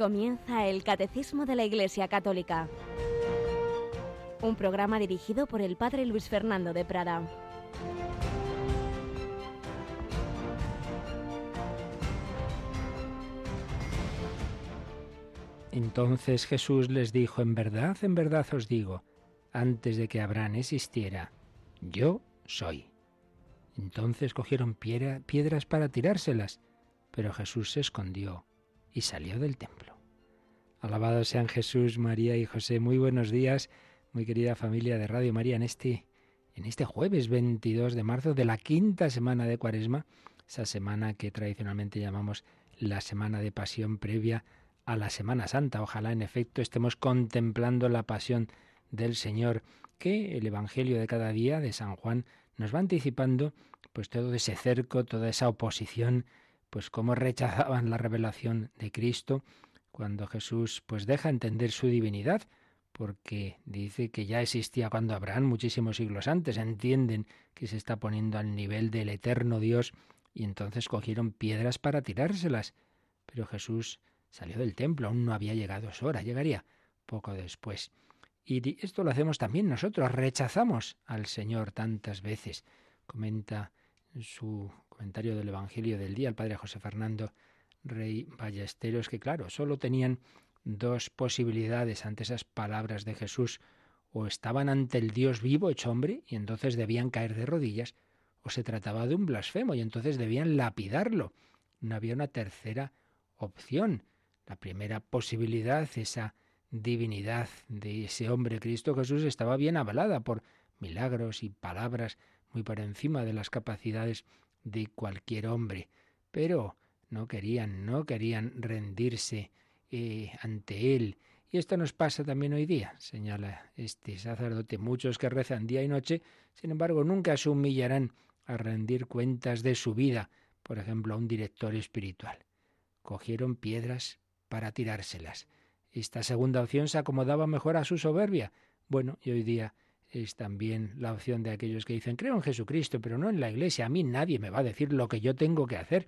Comienza el Catecismo de la Iglesia Católica, un programa dirigido por el Padre Luis Fernando de Prada. Entonces Jesús les dijo, en verdad, en verdad os digo, antes de que Abraham existiera, yo soy. Entonces cogieron piedras para tirárselas, pero Jesús se escondió y salió del templo. Alabados sean Jesús, María y José. Muy buenos días, muy querida familia de Radio María, en este, en este jueves 22 de marzo de la quinta semana de Cuaresma, esa semana que tradicionalmente llamamos la semana de pasión previa a la Semana Santa. Ojalá en efecto estemos contemplando la pasión del Señor, que el Evangelio de cada día de San Juan nos va anticipando pues todo ese cerco, toda esa oposición, pues cómo rechazaban la revelación de Cristo cuando Jesús pues deja entender su divinidad, porque dice que ya existía cuando Abraham muchísimos siglos antes, entienden que se está poniendo al nivel del eterno Dios y entonces cogieron piedras para tirárselas. Pero Jesús salió del templo, aún no había llegado su hora, llegaría poco después. Y esto lo hacemos también nosotros, rechazamos al Señor tantas veces. Comenta en su comentario del Evangelio del día el padre José Fernando Rey Ballesteros que claro, solo tenían dos posibilidades ante esas palabras de Jesús, o estaban ante el Dios vivo hecho hombre y entonces debían caer de rodillas, o se trataba de un blasfemo y entonces debían lapidarlo. No había una tercera opción. La primera posibilidad, esa divinidad de ese hombre Cristo Jesús estaba bien avalada por milagros y palabras muy por encima de las capacidades de cualquier hombre. Pero no querían, no querían rendirse eh, ante él. Y esto nos pasa también hoy día, señala este sacerdote. Muchos que rezan día y noche, sin embargo, nunca se humillarán a rendir cuentas de su vida, por ejemplo, a un director espiritual. Cogieron piedras para tirárselas. Esta segunda opción se acomodaba mejor a su soberbia. Bueno, y hoy día es también la opción de aquellos que dicen, creo en Jesucristo, pero no en la Iglesia. A mí nadie me va a decir lo que yo tengo que hacer.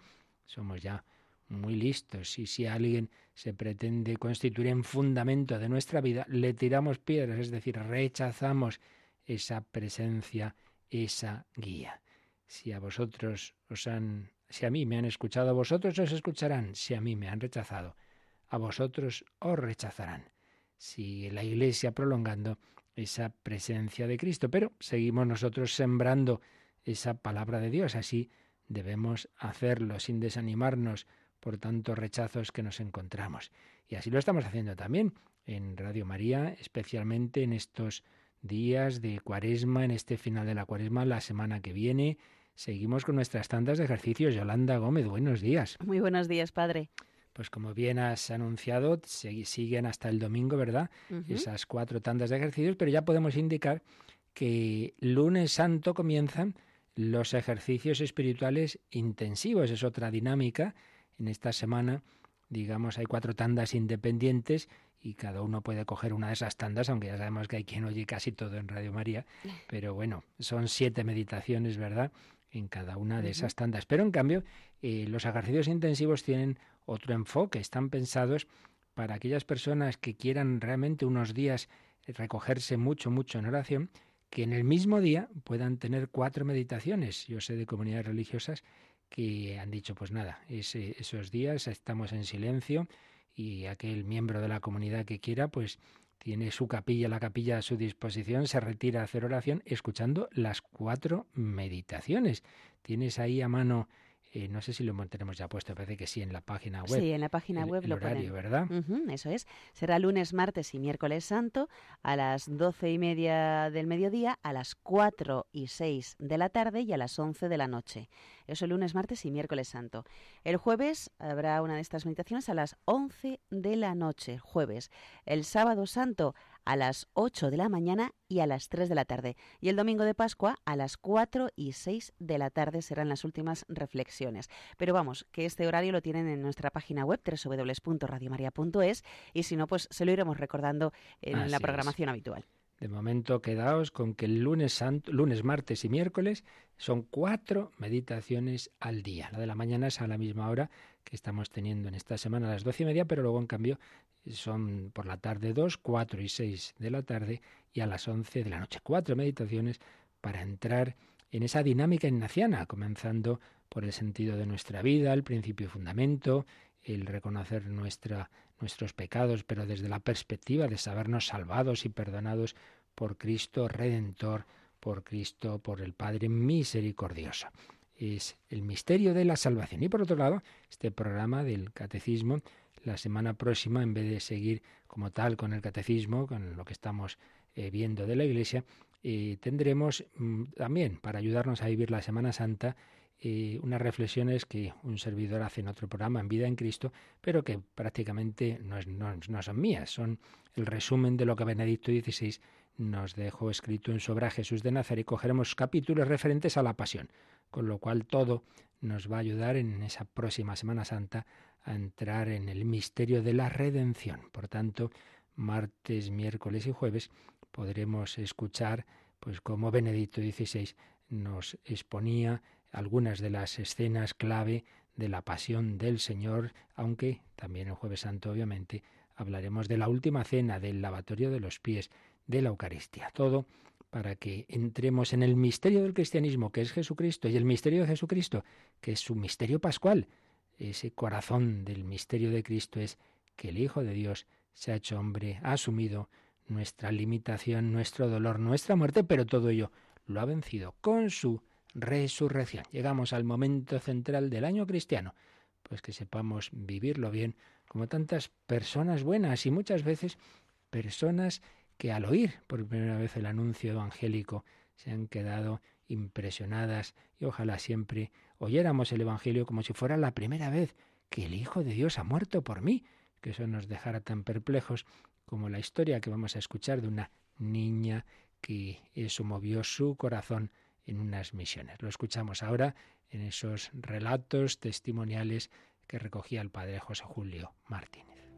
Somos ya muy listos y si alguien se pretende constituir en fundamento de nuestra vida, le tiramos piedras, es decir, rechazamos esa presencia, esa guía. Si a vosotros os han, si a mí me han escuchado, a vosotros os escucharán, si a mí me han rechazado, a vosotros os rechazarán. Sigue la Iglesia prolongando esa presencia de Cristo, pero seguimos nosotros sembrando esa palabra de Dios. Así debemos hacerlo sin desanimarnos por tantos rechazos que nos encontramos. Y así lo estamos haciendo también en Radio María, especialmente en estos días de cuaresma, en este final de la cuaresma, la semana que viene. Seguimos con nuestras tandas de ejercicios. Yolanda Gómez, buenos días. Muy buenos días, padre. Pues como bien has anunciado, siguen hasta el domingo, ¿verdad? Esas cuatro tandas de ejercicios, pero ya podemos indicar que lunes santo comienzan los ejercicios espirituales intensivos. Es otra dinámica. En esta semana, digamos, hay cuatro tandas independientes y cada uno puede coger una de esas tandas, aunque ya sabemos que hay quien oye casi todo en Radio María. Pero bueno, son siete meditaciones, ¿verdad? en cada una de esas tandas. Pero en cambio, eh, los ejercicios intensivos tienen otro enfoque, están pensados para aquellas personas que quieran realmente unos días recogerse mucho, mucho en oración, que en el mismo día puedan tener cuatro meditaciones. Yo sé de comunidades religiosas que han dicho, pues nada, esos días estamos en silencio y aquel miembro de la comunidad que quiera, pues tiene su capilla, la capilla a su disposición, se retira a hacer oración escuchando las cuatro meditaciones. Tienes ahí a mano eh, no sé si lo tenemos ya puesto, parece que sí, en la página web. Sí, en la página web lo horario, ¿verdad? eso es. Será lunes, martes y miércoles santo a las doce y media del mediodía, a las cuatro y seis de la tarde y a las once de la noche. Eso lunes, martes y miércoles santo. El jueves habrá una de estas meditaciones a las once de la noche, jueves. El sábado santo a las 8 de la mañana y a las 3 de la tarde. Y el domingo de Pascua a las 4 y 6 de la tarde serán las últimas reflexiones. Pero vamos, que este horario lo tienen en nuestra página web www.radiomaria.es y si no, pues se lo iremos recordando en la programación habitual. De momento quedaos con que el lunes, santo, lunes, martes y miércoles son cuatro meditaciones al día. La de la mañana es a la misma hora que estamos teniendo en esta semana a las doce y media, pero luego en cambio son por la tarde dos, cuatro y seis de la tarde y a las once de la noche. Cuatro meditaciones para entrar en esa dinámica ignaciana, comenzando por el sentido de nuestra vida, el principio y fundamento, el reconocer nuestra, nuestros pecados, pero desde la perspectiva de sabernos salvados y perdonados por Cristo Redentor, por Cristo, por el Padre misericordioso. Es el misterio de la salvación. Y por otro lado, este programa del catecismo, la semana próxima, en vez de seguir como tal con el catecismo, con lo que estamos eh, viendo de la Iglesia, eh, tendremos mm, también, para ayudarnos a vivir la Semana Santa, eh, unas reflexiones que un servidor hace en otro programa, en Vida en Cristo, pero que prácticamente no, no, son mías, son el resumen de lo que Benedicto XVI nos dejó escrito en Sobra Jesús de Nazaret cogeremos capítulos referentes a la pasión, con lo cual todo nos va a ayudar en esa próxima Semana Santa a entrar en el misterio de la redención. Por tanto, martes, miércoles y jueves podremos escuchar pues cómo Benedicto XVI nos exponía algunas de las escenas clave de la pasión del Señor, aunque también el jueves santo obviamente hablaremos de la última cena, del lavatorio de los pies, de la Eucaristía. Todo para que entremos en el misterio del cristianismo, que es Jesucristo, y el misterio de Jesucristo, que es su misterio pascual. Ese corazón del misterio de Cristo es que el Hijo de Dios se ha hecho hombre, ha asumido nuestra limitación, nuestro dolor, nuestra muerte, pero todo ello lo ha vencido con su resurrección. Llegamos al momento central del año cristiano, pues que sepamos vivirlo bien como tantas personas buenas y muchas veces personas que al oír por primera vez el anuncio evangélico se han quedado impresionadas y ojalá siempre oyéramos el Evangelio como si fuera la primera vez que el Hijo de Dios ha muerto por mí, que eso nos dejara tan perplejos como la historia que vamos a escuchar de una niña que eso movió su corazón en unas misiones. Lo escuchamos ahora en esos relatos testimoniales que recogía el padre José Julio Martínez.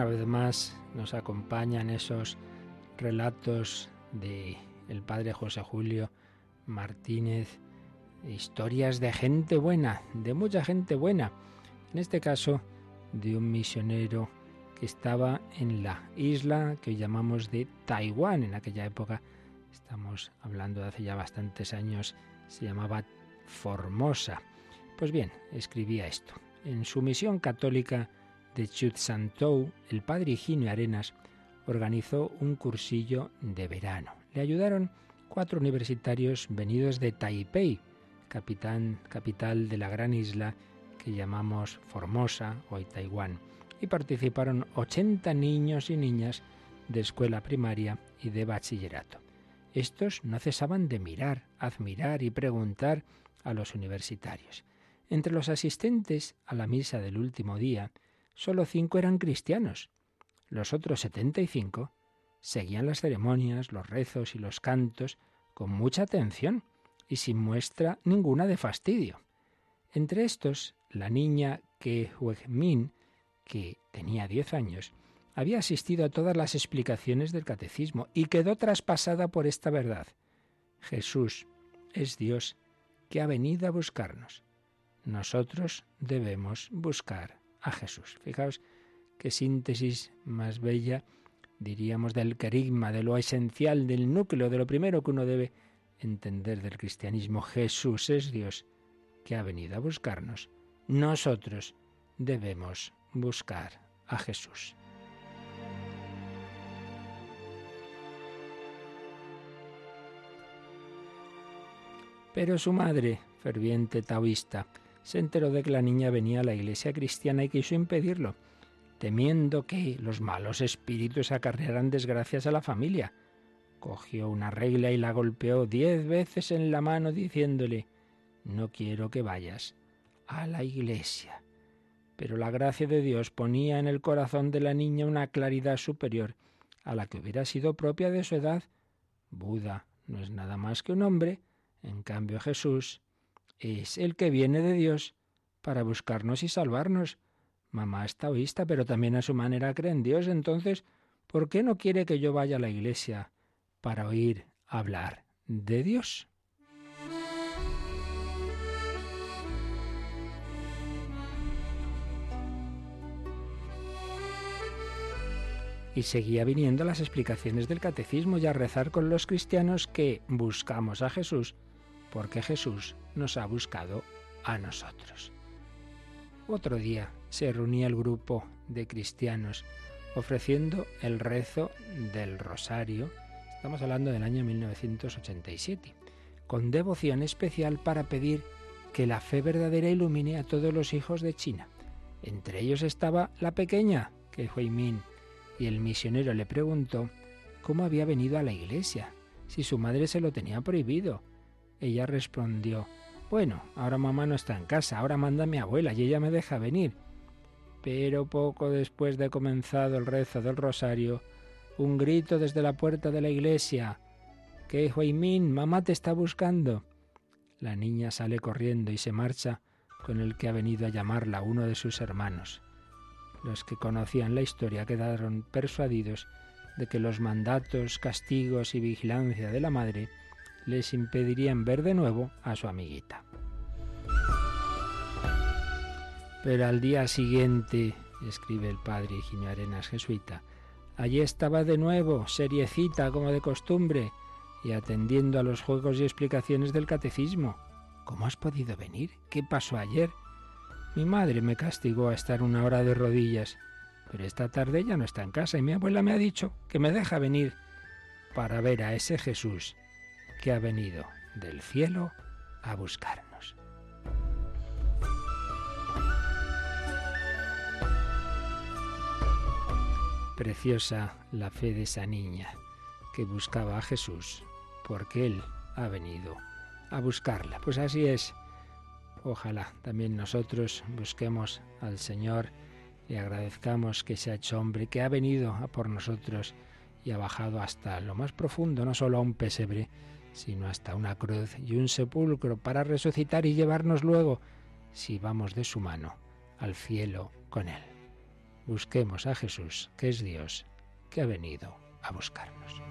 Una vez más nos acompañan esos relatos de el padre José Julio Martínez, historias de gente buena, de mucha gente buena. En este caso, de un misionero que estaba en la isla que llamamos de Taiwán. En aquella época, estamos hablando de hace ya bastantes años, se llamaba Formosa. Pues bien, escribía esto. En su misión católica de Chutsantou, el padre Higinio Arenas organizó un cursillo de verano. Le ayudaron cuatro universitarios venidos de Taipei, capital de la gran isla que llamamos Formosa, hoy Taiwán, y participaron 80 niños y niñas de escuela primaria y de bachillerato. Estos no cesaban de mirar, admirar y preguntar a los universitarios. Entre los asistentes a la misa del último día, solo cinco eran cristianos. Los otros setenta y cinco seguían las ceremonias, los rezos y los cantos con mucha atención y sin muestra ninguna de fastidio. Entre estos, la niña que que tenía diez años, había asistido a todas las explicaciones del catecismo y quedó traspasada por esta verdad. Jesús es Dios que ha venido a buscarnos. Nosotros debemos buscar a Jesús. Fijaos qué síntesis más bella, diríamos, del querigma, de lo esencial, del núcleo, de lo primero que uno debe entender del cristianismo. Jesús es Dios que ha venido a buscarnos. Nosotros debemos buscar a Jesús. Pero su madre, ferviente taoísta, se enteró de que la niña venía a la iglesia cristiana y quiso impedirlo, temiendo que los malos espíritus acarrearan desgracias a la familia. Cogió una regla y la golpeó diez veces en la mano diciéndole, no quiero que vayas a la iglesia. Pero la gracia de Dios ponía en el corazón de la niña una claridad superior a la que hubiera sido propia de su edad. Buda no es nada más que un hombre, en cambio Jesús es el que viene de Dios para buscarnos y salvarnos. Mamá está taoísta, pero también a su manera cree en Dios. Entonces, ¿por qué no quiere que yo vaya a la iglesia para oír hablar de Dios? y seguía viniendo las explicaciones del catecismo y a rezar con los cristianos que buscamos a Jesús porque Jesús nos ha buscado a nosotros. Otro día se reunía el grupo de cristianos ofreciendo el rezo del rosario, estamos hablando del año 1987, con devoción especial para pedir que la fe verdadera ilumine a todos los hijos de China. Entre ellos estaba la pequeña, que Huimin, y el misionero le preguntó cómo había venido a la iglesia, si su madre se lo tenía prohibido. Ella respondió, bueno, ahora mamá no está en casa, ahora manda mi abuela y ella me deja venir. Pero poco después de comenzado el rezo del rosario, un grito desde la puerta de la iglesia. ¡Que Huaymin, mamá te está buscando! La niña sale corriendo y se marcha con el que ha venido a llamarla uno de sus hermanos. Los que conocían la historia quedaron persuadidos de que los mandatos, castigos y vigilancia de la madre les impedirían ver de nuevo a su amiguita. Pero al día siguiente, escribe el padre Higinio Arenas jesuita, allí estaba de nuevo, seriecita como de costumbre, y atendiendo a los juegos y explicaciones del catecismo. ¿Cómo has podido venir? ¿Qué pasó ayer? Mi madre me castigó a estar una hora de rodillas, pero esta tarde ya no está en casa y mi abuela me ha dicho que me deja venir para ver a ese Jesús que ha venido del cielo a buscarnos. Preciosa la fe de esa niña que buscaba a Jesús porque Él ha venido a buscarla. Pues así es Ojalá también nosotros busquemos al Señor y agradezcamos que se ha hecho hombre, que ha venido a por nosotros y ha bajado hasta lo más profundo, no solo a un pesebre, sino hasta una cruz y un sepulcro para resucitar y llevarnos luego, si vamos de su mano, al cielo con Él. Busquemos a Jesús, que es Dios, que ha venido a buscarnos.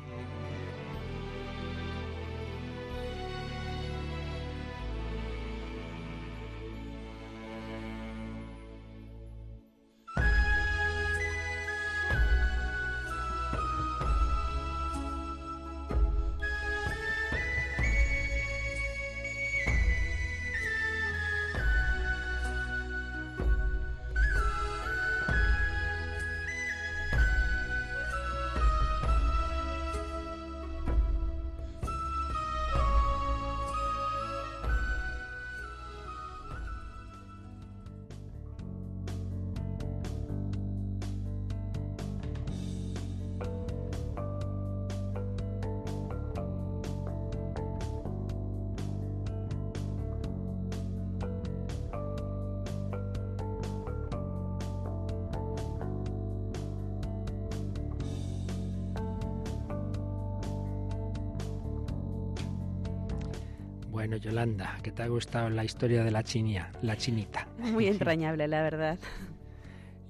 Bueno, Yolanda, ¿qué te ha gustado la historia de la chinia, la chinita? Muy entrañable, la verdad.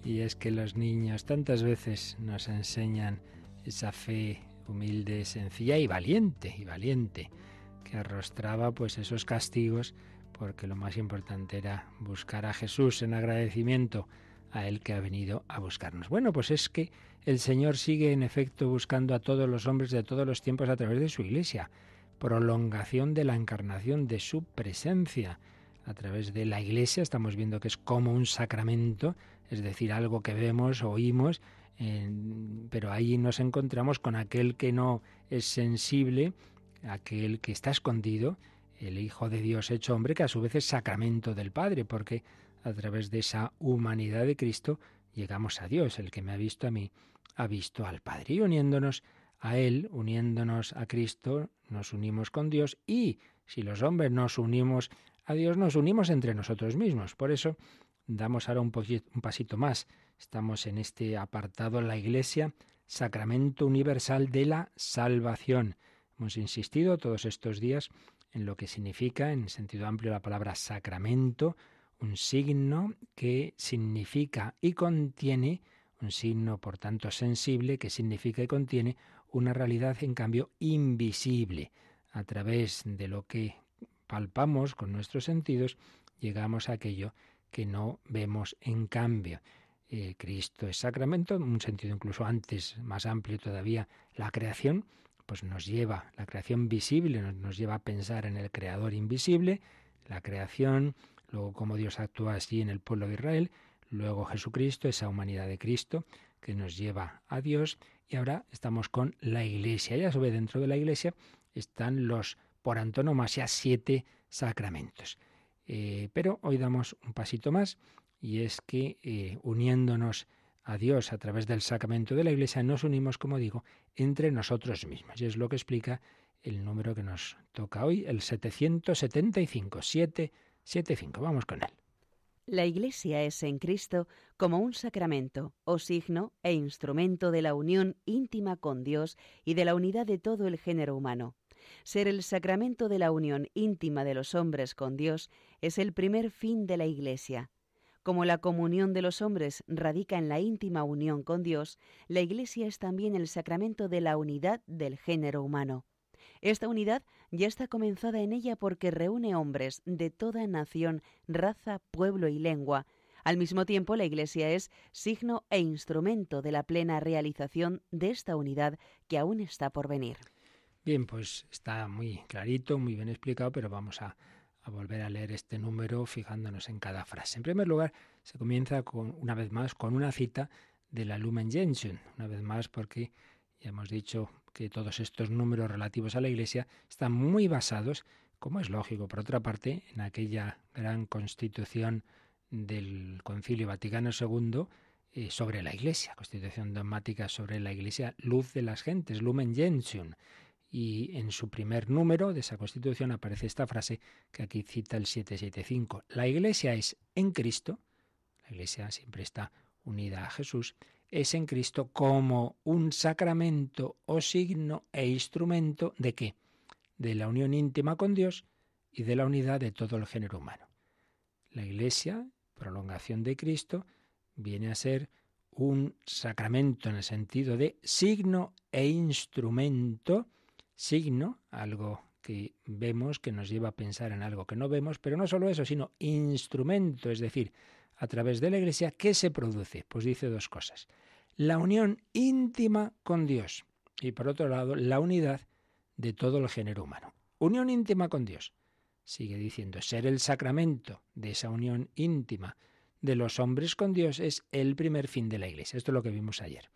Y es que los niños tantas veces nos enseñan esa fe humilde, sencilla y valiente, y valiente, que arrostraba pues esos castigos, porque lo más importante era buscar a Jesús en agradecimiento a Él que ha venido a buscarnos. Bueno, pues es que el Señor sigue en efecto buscando a todos los hombres de todos los tiempos a través de su iglesia prolongación de la encarnación, de su presencia. A través de la Iglesia estamos viendo que es como un sacramento, es decir, algo que vemos, oímos, pero ahí nos encontramos con aquel que no es sensible, aquel que está escondido, el Hijo de Dios hecho hombre, que a su vez es sacramento del Padre, porque a través de esa humanidad de Cristo llegamos a Dios. El que me ha visto a mí ha visto al Padre. Y uniéndonos a Él, uniéndonos a Cristo, nos unimos con Dios y si los hombres nos unimos a Dios, nos unimos entre nosotros mismos. Por eso damos ahora un, pasito más. Estamos en este apartado, la Iglesia, Sacramento Universal de la Salvación. Hemos insistido todos estos días en lo que significa, en sentido amplio, la palabra sacramento, un signo que significa y contiene, un signo por tanto sensible que significa y contiene una realidad en cambio invisible. A través de lo que palpamos con nuestros sentidos, llegamos a aquello que no vemos en cambio. Eh, Cristo es sacramento, en un sentido incluso antes, más amplio todavía, la creación, pues nos lleva, la creación visible nos, lleva a pensar en el creador invisible, la creación, luego cómo Dios actúa así en el pueblo de Israel, luego Jesucristo, esa humanidad de Cristo que nos lleva a Dios, y ahora estamos con la Iglesia. Y a su vez dentro de la Iglesia están los, por antonomasia, siete sacramentos. Eh, pero hoy damos un pasito más y es que eh, uniéndonos a Dios a través del sacramento de la Iglesia nos unimos, como digo, entre nosotros mismos. Y es lo que explica el número que nos toca hoy, el 775, 775. Vamos con él. La Iglesia es en Cristo como un sacramento o signo e instrumento de la unión íntima con Dios y de la unidad de todo el género humano. Ser el sacramento de la unión íntima de los hombres con Dios es el primer fin de la Iglesia. Como la comunión de los hombres radica en la íntima unión con Dios, la Iglesia es también el sacramento de la unidad del género humano. Esta unidad ya está comenzada en ella porque reúne hombres de toda nación, raza, pueblo y lengua. Al mismo tiempo, la Iglesia es signo e instrumento de la plena realización de esta unidad que aún está por venir. Bien, pues está muy clarito, muy bien explicado, pero vamos a, volver a leer este número fijándonos en cada frase. En primer lugar, se comienza una vez más con una cita de la Lumen Gentium, una vez más porque ya hemos dicho que todos estos números relativos a la Iglesia están muy basados, como es lógico, por otra parte, en aquella gran constitución del Concilio Vaticano II eh, sobre la Iglesia, constitución dogmática sobre la Iglesia, luz de las gentes, Lumen Gentium. Y en su primer número de esa constitución aparece esta frase que aquí cita el 775. La Iglesia es en Cristo, la Iglesia siempre está unida a Jesús, es en Cristo como un sacramento o signo e instrumento de qué? De la unión íntima con Dios y de la unidad de todo el género humano. La Iglesia, prolongación de Cristo, viene a ser un sacramento en el sentido de signo e instrumento, signo, algo que vemos que nos lleva a pensar en algo que no vemos, pero no solo eso, sino instrumento, es decir, a través de la Iglesia, ¿qué se produce? Pues dice dos cosas. La unión íntima con Dios y por otro lado la unidad de todo el género humano. Unión íntima con Dios. Sigue diciendo, ser el sacramento de esa unión íntima de los hombres con Dios es el primer fin de la Iglesia. Esto es lo que vimos ayer.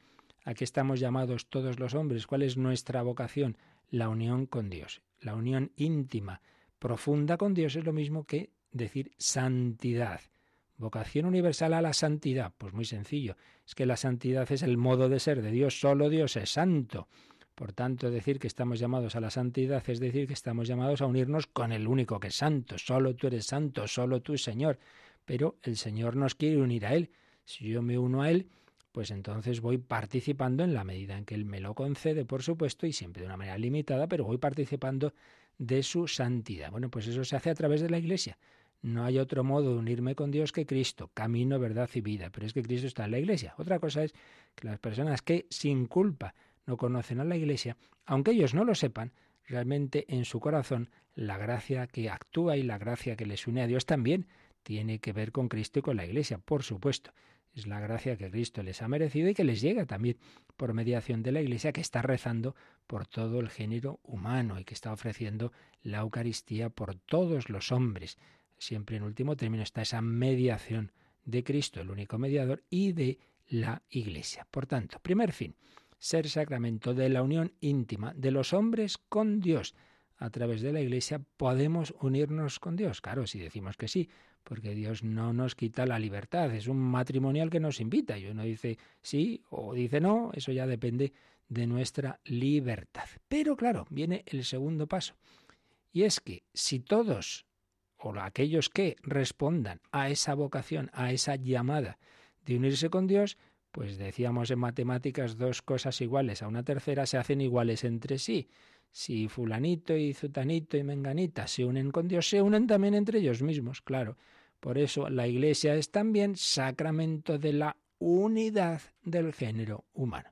¿A qué estamos llamados todos los hombres? ¿Cuál es nuestra vocación? La unión con Dios. La unión íntima, profunda con Dios es lo mismo que decir santidad. Vocación universal a la santidad. Pues muy sencillo. Es que la santidad es el modo de ser de Dios. Solo Dios es santo. Por tanto, decir que estamos llamados a la santidad es decir que estamos llamados a unirnos con el único que es santo. Solo tú eres santo, solo tú, Señor. Pero el Señor nos quiere unir a Él. Si yo me uno a Él, pues entonces voy participando en la medida en que Él me lo concede, por supuesto, y siempre de una manera limitada, pero voy participando de su santidad. Bueno, pues eso se hace a través de la Iglesia. No hay otro modo de unirme con Dios que Cristo, camino, verdad y vida. Pero es que Cristo está en la Iglesia. Otra cosa es que las personas que sin culpa no conocen a la Iglesia, aunque ellos no lo sepan, realmente en su corazón la gracia que actúa y la gracia que les une a Dios también tiene que ver con Cristo y con la Iglesia, por supuesto. Es la gracia que Cristo les ha merecido y que les llega también por mediación de la Iglesia que está rezando por todo el género humano y que está ofreciendo la Eucaristía por todos los hombres siempre en último término está esa mediación de Cristo, el único mediador, y de la Iglesia. Por tanto, primer fin, ser sacramento de la unión íntima de los hombres con Dios. A través de la Iglesia podemos unirnos con Dios. Claro, si decimos que sí, porque Dios no nos quita la libertad, es un matrimonial que nos invita y uno dice sí o dice no, eso ya depende de nuestra libertad. Pero claro, viene el segundo paso. Y es que si todos o aquellos que respondan a esa vocación, a esa llamada de unirse con Dios, pues decíamos en matemáticas dos cosas iguales a una tercera se hacen iguales entre sí. Si fulanito y zutanito y menganita se unen con Dios, se unen también entre ellos mismos, claro. Por eso la Iglesia es también sacramento de la unidad del género humano.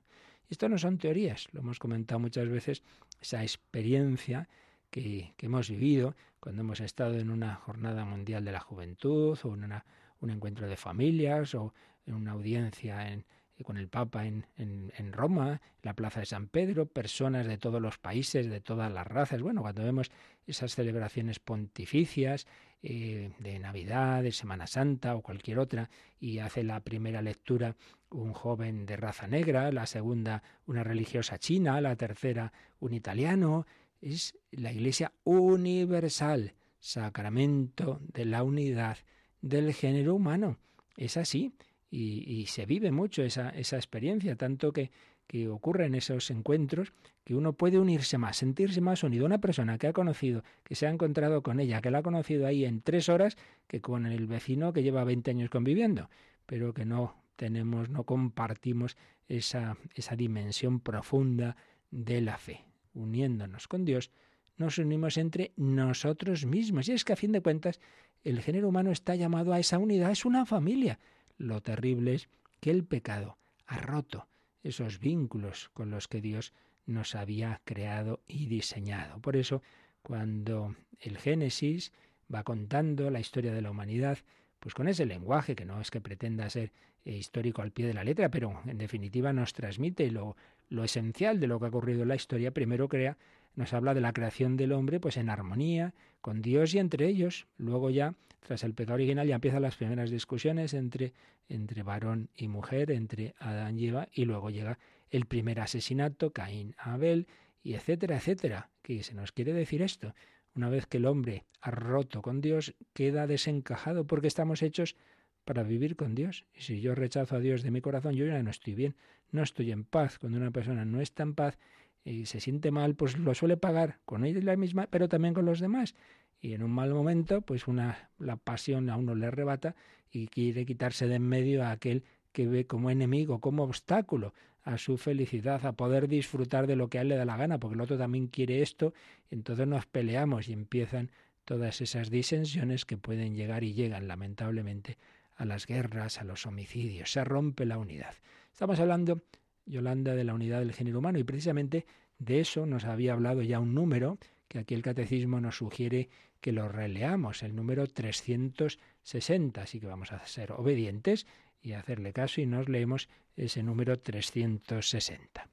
Esto no son teorías, lo hemos comentado muchas veces, esa experiencia que, hemos vivido cuando hemos estado en una jornada mundial de la juventud o en un encuentro de familias o en una audiencia en, con el Papa en, en, Roma, en la Plaza de San Pedro, personas de todos los países, de todas las razas. Bueno, cuando vemos esas celebraciones pontificias eh, de Navidad, de Semana Santa o cualquier otra, y hace la primera lectura un joven de raza negra, la segunda una religiosa china, la tercera un italiano, es la Iglesia universal, sacramento de la unidad del género humano. Es así y, se vive mucho esa, esa experiencia, tanto que, que ocurre en esos encuentros que uno puede unirse más, sentirse más unido. Una persona que ha conocido, que se ha encontrado con ella, que la ha conocido ahí en tres horas, que con el vecino que lleva 20 años conviviendo, pero que no tenemos, no compartimos esa, esa dimensión profunda de la fe. Uniéndonos con Dios, nos unimos entre nosotros mismos. Y es que a fin de cuentas, el género humano está llamado a esa unidad, es una familia. Lo terrible es que el pecado ha roto esos vínculos con los que Dios nos había creado y diseñado. Por eso, cuando el Génesis va contando la historia de la humanidad, pues con ese lenguaje que no es que pretenda ser eh, histórico al pie de la letra, pero en definitiva nos transmite lo, lo esencial de lo que ha ocurrido en la historia, primero crea nos habla de la creación del hombre pues en armonía con Dios y entre ellos. Luego ya, tras el pecado original, ya empiezan las primeras discusiones entre, entre varón y mujer, entre Adán y Eva, y luego llega el primer asesinato, Caín Abel, y etcétera, etcétera. ¿Qué se nos quiere decir esto? Una vez que el hombre ha roto con Dios, queda desencajado porque estamos hechos para vivir con Dios. Y si yo rechazo a Dios de mi corazón, yo ya no estoy bien, no estoy en paz. Cuando una persona no está en paz, y se siente mal, pues lo suele pagar con ella misma, pero también con los demás. Y en un mal momento, pues una, la pasión a uno le arrebata y quiere quitarse de en medio a aquel que ve como enemigo, como obstáculo a su felicidad, a poder disfrutar de lo que a él le da la gana, porque el otro también quiere esto, entonces nos peleamos y empiezan todas esas disensiones que pueden llegar y llegan lamentablemente a las guerras, a los homicidios, se rompe la unidad. Estamos hablando Yolanda de la unidad del género humano y precisamente de eso nos había hablado ya un número que aquí el catecismo nos sugiere que lo releamos, el número 360, así que vamos a ser obedientes y hacerle caso y nos leemos ese número 360.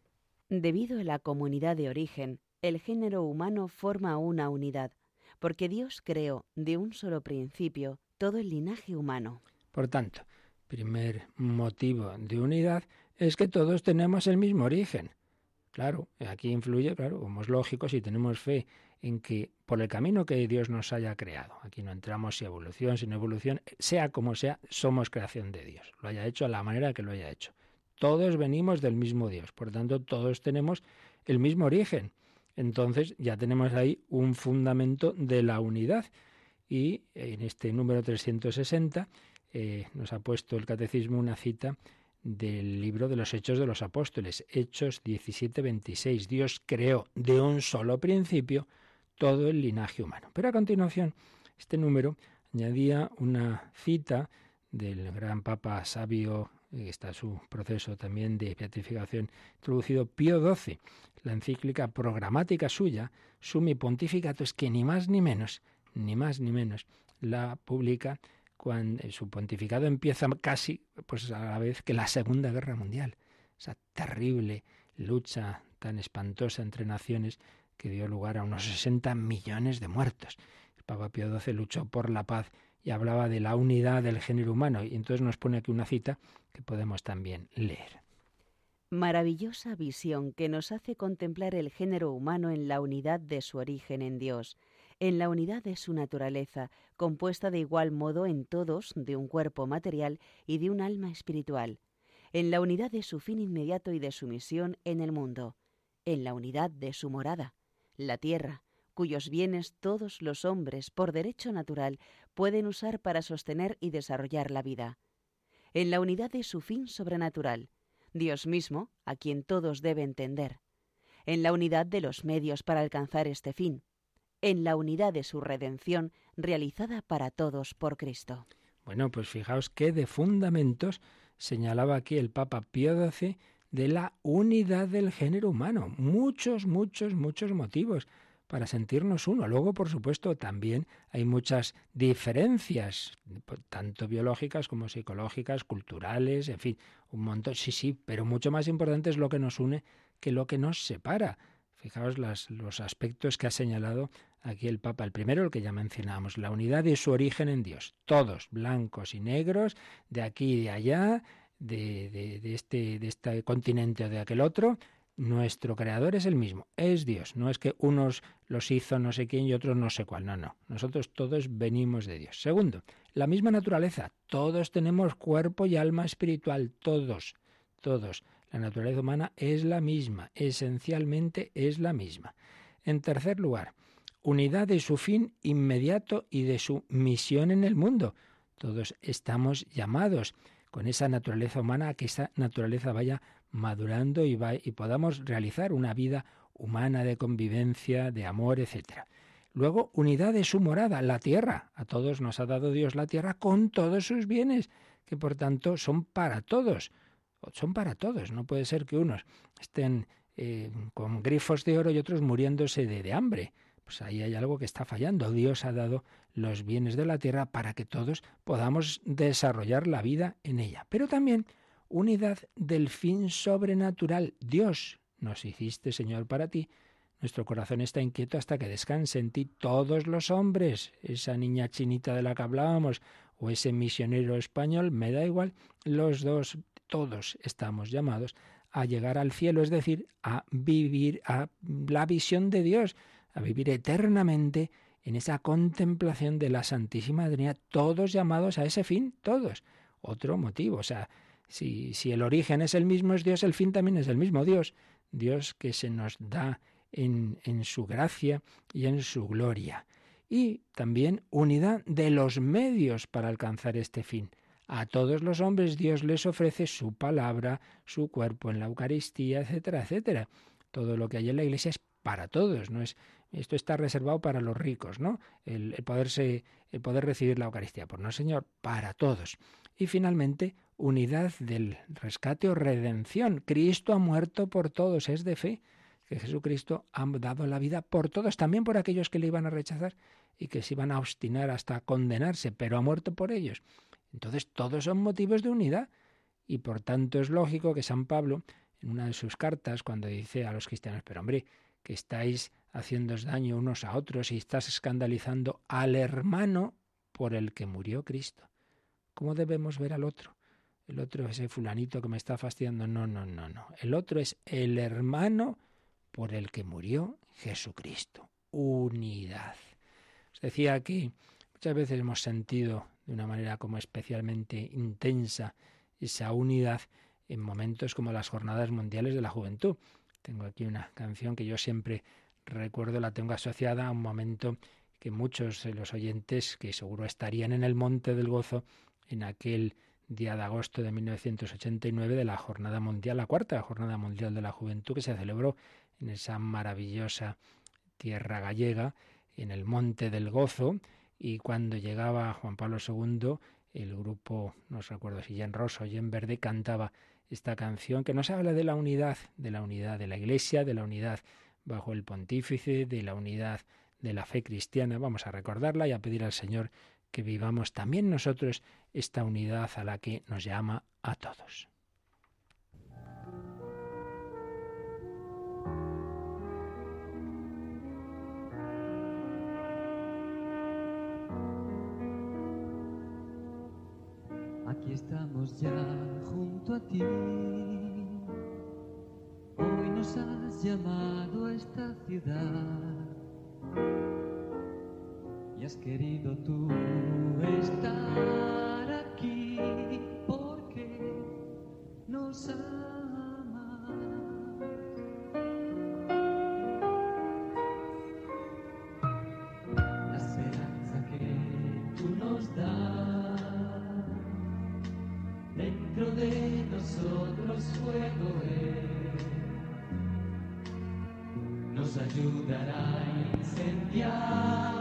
Debido a la comunidad de origen, el género humano forma una unidad, porque Dios creó de un solo principio todo el linaje humano. Por tanto, primer motivo de unidad es que todos tenemos el mismo origen. Claro, aquí influye, claro, como es lógico, si tenemos fe en que por el camino que Dios nos haya creado, aquí no entramos si evolución, sin evolución, sea como sea, somos creación de Dios, lo haya hecho a la manera que lo haya hecho. Todos venimos del mismo Dios, por tanto todos tenemos el mismo origen. Entonces ya tenemos ahí un fundamento de la unidad. Y en este número 360 eh, nos ha puesto el catecismo una cita del libro de los Hechos de los Apóstoles, Hechos 17-26. Dios creó de un solo principio todo el linaje humano. Pero a continuación, este número añadía una cita del gran Papa sabio, está su proceso también de beatificación introducido, Pío XII, la encíclica programática suya, Sumi Pontificatus, que ni más ni menos, ni más ni menos, la publica cuando su pontificado empieza casi pues a la vez que la Segunda Guerra Mundial, esa terrible lucha tan espantosa entre naciones que dio lugar a unos 60 millones de muertos. El Papa Pío XII luchó por la paz y hablaba de la unidad del género humano y entonces nos pone aquí una cita que podemos también leer. Maravillosa visión que nos hace contemplar el género humano en la unidad de su origen en Dios en la unidad de su naturaleza, compuesta de igual modo en todos de un cuerpo material y de un alma espiritual, en la unidad de su fin inmediato y de su misión en el mundo, en la unidad de su morada, la tierra, cuyos bienes todos los hombres, por derecho natural, pueden usar para sostener y desarrollar la vida, en la unidad de su fin sobrenatural, Dios mismo, a quien todos deben tender, en la unidad de los medios para alcanzar este fin, en la unidad de su redención realizada para todos por Cristo. Bueno, pues fijaos qué de fundamentos señalaba aquí el Papa Pío XII de la unidad del género humano. Muchos, muchos, muchos motivos para sentirnos uno. Luego, por supuesto, también hay muchas diferencias, tanto biológicas como psicológicas, culturales, en fin, un montón. Sí, sí, pero mucho más importante es lo que nos une que lo que nos separa. Fijaos los aspectos que ha señalado aquí el Papa. El primero, el que ya mencionábamos, la unidad y su origen en Dios. Todos, blancos y negros, de aquí y de allá, de, de, este, de este continente o de aquel otro, nuestro creador es el mismo, es Dios. No es que unos los hizo no sé quién y otros no sé cuál. No, no. Nosotros todos venimos de Dios. Segundo, la misma naturaleza. Todos tenemos cuerpo y alma espiritual. Todos, todos. La naturaleza humana es la misma. Esencialmente es la misma. En tercer lugar, unidad de su fin inmediato y de su misión en el mundo. Todos estamos llamados con esa naturaleza humana a que esa naturaleza vaya madurando y, y podamos realizar una vida humana de convivencia, de amor, etc. Luego, unidad de su morada, la tierra. A todos nos ha dado Dios la tierra con todos sus bienes, que por tanto son para todos. Son para todos. No puede ser que unos estén eh, con grifos de oro y otros muriéndose de, de hambre. Pues ahí hay algo que está fallando. Dios ha dado los bienes de la tierra para que todos podamos desarrollar la vida en ella. Pero también unidad del fin sobrenatural. Dios nos hiciste, Señor, para ti. Nuestro corazón está inquieto hasta que descanse en ti todos los hombres. Esa niña chinita de la que hablábamos o ese misionero español, me da igual, los dos, todos estamos llamados a llegar al cielo, es decir, a vivir a la visión de Dios, a vivir eternamente en esa contemplación de la Santísima Trinidad, todos llamados a ese fin, todos. Otro motivo, o sea, si, si el origen es el mismo es Dios, el fin también es el mismo Dios. Dios que se nos da en, en su gracia y en su gloria. Y también unidad de los medios para alcanzar este fin. A todos los hombres Dios les ofrece su palabra, su cuerpo en la Eucaristía, etcétera, etcétera. Todo lo que hay en la Iglesia es para todos, no es esto está reservado para los ricos, ¿no? El, poderse, el poder recibir la Eucaristía. Pues no, Señor, para todos. Y finalmente, unidad del rescate o redención. Cristo ha muerto por todos, es de fe que Jesucristo ha dado la vida por todos, también por aquellos que le iban a rechazar y que se iban a obstinar hasta condenarse, pero ha muerto por ellos. Entonces todos son motivos de unidad y por tanto es lógico que San Pablo, en una de sus cartas, cuando dice a los cristianos, pero hombre, que estáis haciéndoos daño unos a otros y estás escandalizando al hermano por el que murió Cristo. ¿Cómo debemos ver al otro? El otro es ese fulanito que me está fastidiando. No, no, no, no. El otro es el hermano por el que murió Jesucristo. Unidad. Os decía que muchas veces hemos sentido de una manera como especialmente intensa esa unidad en momentos como las Jornadas Mundiales de la Juventud. Tengo aquí una canción que yo siempre recuerdo, la tengo asociada a un momento que muchos de los oyentes, que seguro estarían en el Monte del Gozo, en aquel día de agosto de 1989 de la Jornada Mundial, la cuarta Jornada Mundial de la Juventud, que se celebró en esa maravillosa tierra gallega, en el Monte del Gozo, y cuando llegaba Juan Pablo II, el grupo, no recuerdo si ya en rosa o ya en verde, cantaba esta canción que nos habla de la unidad, de la unidad de la Iglesia, de la unidad bajo el pontífice, de la unidad de la fe cristiana. Vamos a recordarla y a pedir al Señor que vivamos también nosotros esta unidad a la que nos llama a todos. Aquí estamos ya junto a ti. Hoy nos has llamado a esta ciudad y has querido tú estar aquí porque nos amas. that I send ya.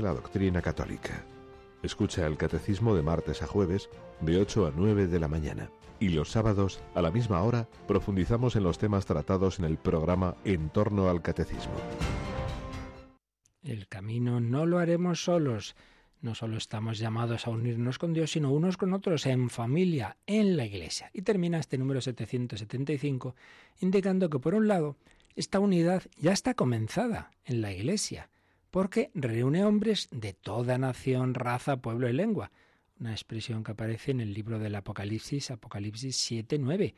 La doctrina católica. Escucha el catecismo de martes a jueves de 8 a 9 de la mañana. Y los sábados, a la misma hora, profundizamos en los temas tratados en el programa En torno al catecismo. El camino no lo haremos solos. No solo estamos llamados a unirnos con Dios, sino unos con otros, en familia, en la Iglesia. Y termina este número 775 indicando que, por un lado, esta unidad ya está comenzada en la Iglesia porque reúne hombres de toda nación, raza, pueblo y lengua. Una expresión que aparece en el libro del Apocalipsis, Apocalipsis 7, 9.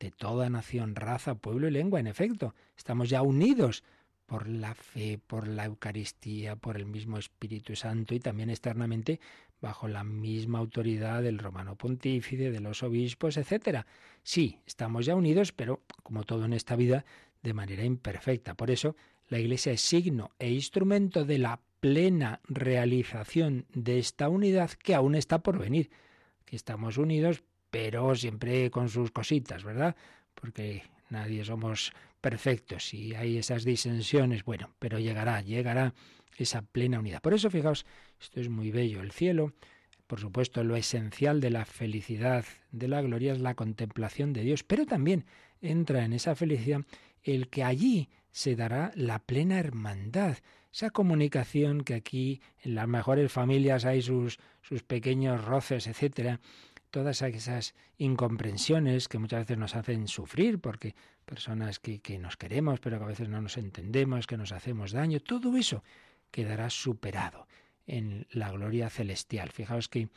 De toda nación, raza, pueblo y lengua. En efecto, estamos ya unidos por la fe, por la Eucaristía, por el mismo Espíritu Santo y también externamente bajo la misma autoridad del romano pontífice, de los obispos, etc. Sí, estamos ya unidos, pero como todo en esta vida, de manera imperfecta. Por eso, la Iglesia es signo e instrumento de la plena realización de esta unidad que aún está por venir. Que estamos unidos, pero siempre con sus cositas, ¿verdad? Porque nadie somos perfectos y hay esas disensiones, bueno, pero llegará, llegará esa plena unidad. Por eso, fijaos, esto es muy bello. El cielo, por supuesto, lo esencial de la felicidad, de la gloria, es la contemplación de Dios, pero también entra en esa felicidad el que allí se dará la plena hermandad, esa comunicación que aquí en las mejores familias hay sus, sus pequeños roces, etcétera, todas esas incomprensiones que muchas veces nos hacen sufrir, porque personas que, que nos queremos, pero que a veces no nos entendemos, que nos hacemos daño, todo eso quedará superado en la gloria celestial. Fijaos que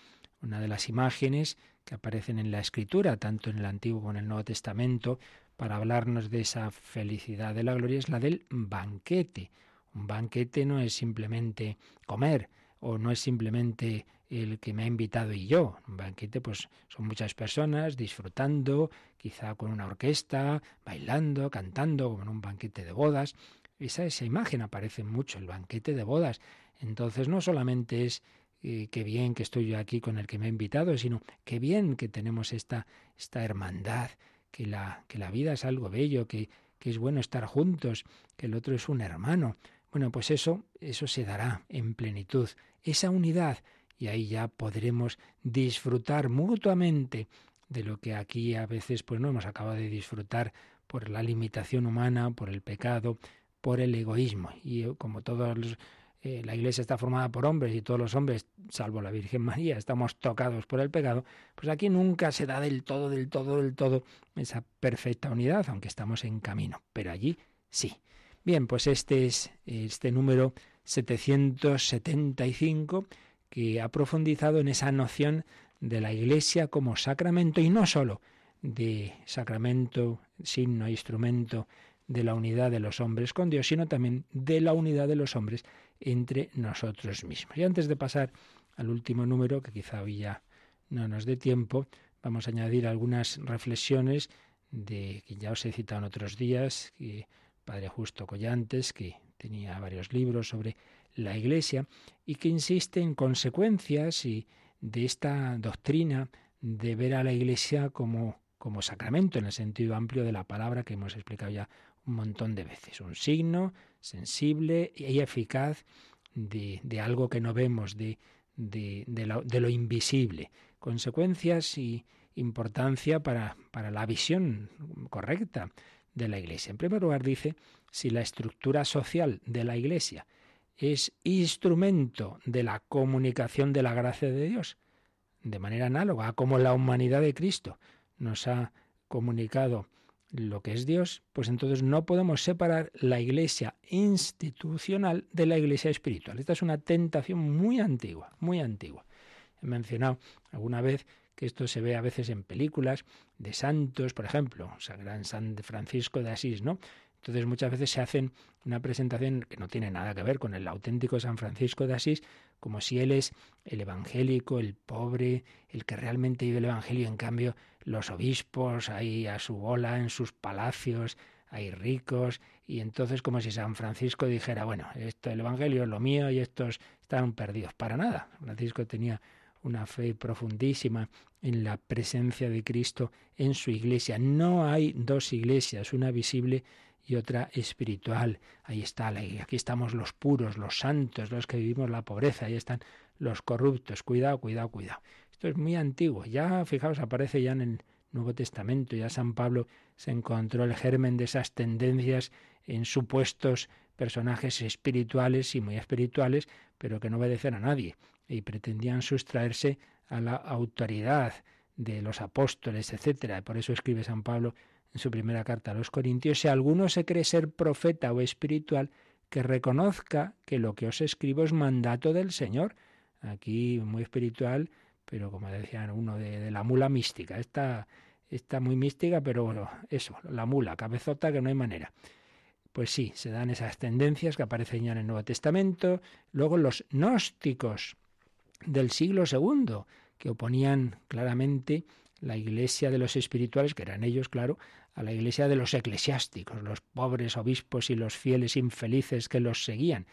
una de las imágenes que aparecen en la Escritura, tanto en el Antiguo como en el Nuevo Testamento, para hablarnos de esa felicidad de la gloria es la del banquete. Un banquete no es simplemente comer, o no es simplemente el que me ha invitado y yo. Un banquete, pues son muchas personas disfrutando, quizá con una orquesta, bailando, cantando, como en un banquete de bodas. Esa, esa imagen aparece mucho, el banquete de bodas. Entonces no solamente es eh, qué bien que estoy yo aquí con el que me ha invitado, sino qué bien que tenemos esta, esta hermandad, que la, que la vida es algo bello, que, que es bueno estar juntos, que el otro es un hermano. Bueno, pues eso, eso se dará en plenitud, esa unidad, y ahí ya podremos disfrutar mutuamente de lo que aquí a veces pues no hemos acabado de disfrutar por la limitación humana, por el pecado, por el egoísmo. Y eh, como todos los, eh, la Iglesia está formada por hombres y todos los hombres, salvo la Virgen María, estamos tocados por el pecado, pues aquí nunca se da del todo, del todo, del todo esa perfecta unidad, aunque estamos en camino. Pero allí sí. Bien, pues este es este número 775 que ha profundizado en esa noción de la Iglesia como sacramento y no sólo de sacramento, signo, instrumento de la unidad de los hombres con Dios, sino también de la unidad de los hombres entre nosotros mismos. Y antes de pasar al último número, que quizá hoy ya no nos dé tiempo, vamos a añadir algunas reflexiones de que ya os he citado en otros días, que Padre Justo Collantes, que tenía varios libros sobre la Iglesia y que insiste en consecuencias y de esta doctrina de ver a la Iglesia como, como sacramento en el sentido amplio de la palabra que hemos explicado ya un montón de veces. Un signo sensible y eficaz de, de algo que no vemos, de, de, de, lo, invisible. Consecuencias y importancia para, para la visión correcta de la Iglesia. En primer lugar, dice, si la estructura social de la Iglesia es instrumento de la comunicación de la gracia de Dios, de manera análoga a como la humanidad de Cristo nos ha comunicado lo que es Dios, pues entonces no podemos separar la iglesia institucional de la iglesia espiritual. Esta es una tentación muy antigua, muy antigua. He mencionado alguna vez que esto se ve a veces en películas de santos, por ejemplo, o Gran San Francisco de Asís, ¿no? Entonces muchas veces se hacen una presentación que no tiene nada que ver con el auténtico San Francisco de Asís, como si él es el evangélico, el pobre, el que realmente vive el evangelio. En cambio, los obispos ahí a su bola en sus palacios, hay ricos, y entonces como si San Francisco dijera, bueno, esto el evangelio es lo mío y estos están perdidos. Para nada. Francisco tenía una fe profundísima en la presencia de Cristo en su iglesia. No hay dos iglesias, una visible y otra espiritual. Ahí está, aquí estamos los puros, los santos, los que vivimos la pobreza, ahí están los corruptos. Cuidado, cuidado, cuidado. Esto es muy antiguo. Ya, fijaos, aparece ya en el Nuevo Testamento. Ya San Pablo se encontró el germen de esas tendencias en supuestos personajes espirituales y muy espirituales, pero que no obedecen a nadie y pretendían sustraerse a la autoridad de los apóstoles, etcétera. Por eso escribe San Pablo en su primera carta a los Corintios, si alguno se cree ser profeta o espiritual, que reconozca que lo que os escribo es mandato del Señor. Aquí muy espiritual, pero como decían uno de, la mula mística. Está, está muy mística, pero bueno, eso, la mula, cabezota que no hay manera. Pues sí, se dan esas tendencias que aparecen ya en el Nuevo Testamento. Luego los gnósticos del siglo II, que oponían claramente la iglesia de los espirituales, que eran ellos, claro, a la iglesia de los eclesiásticos, los pobres obispos y los fieles infelices que los seguían.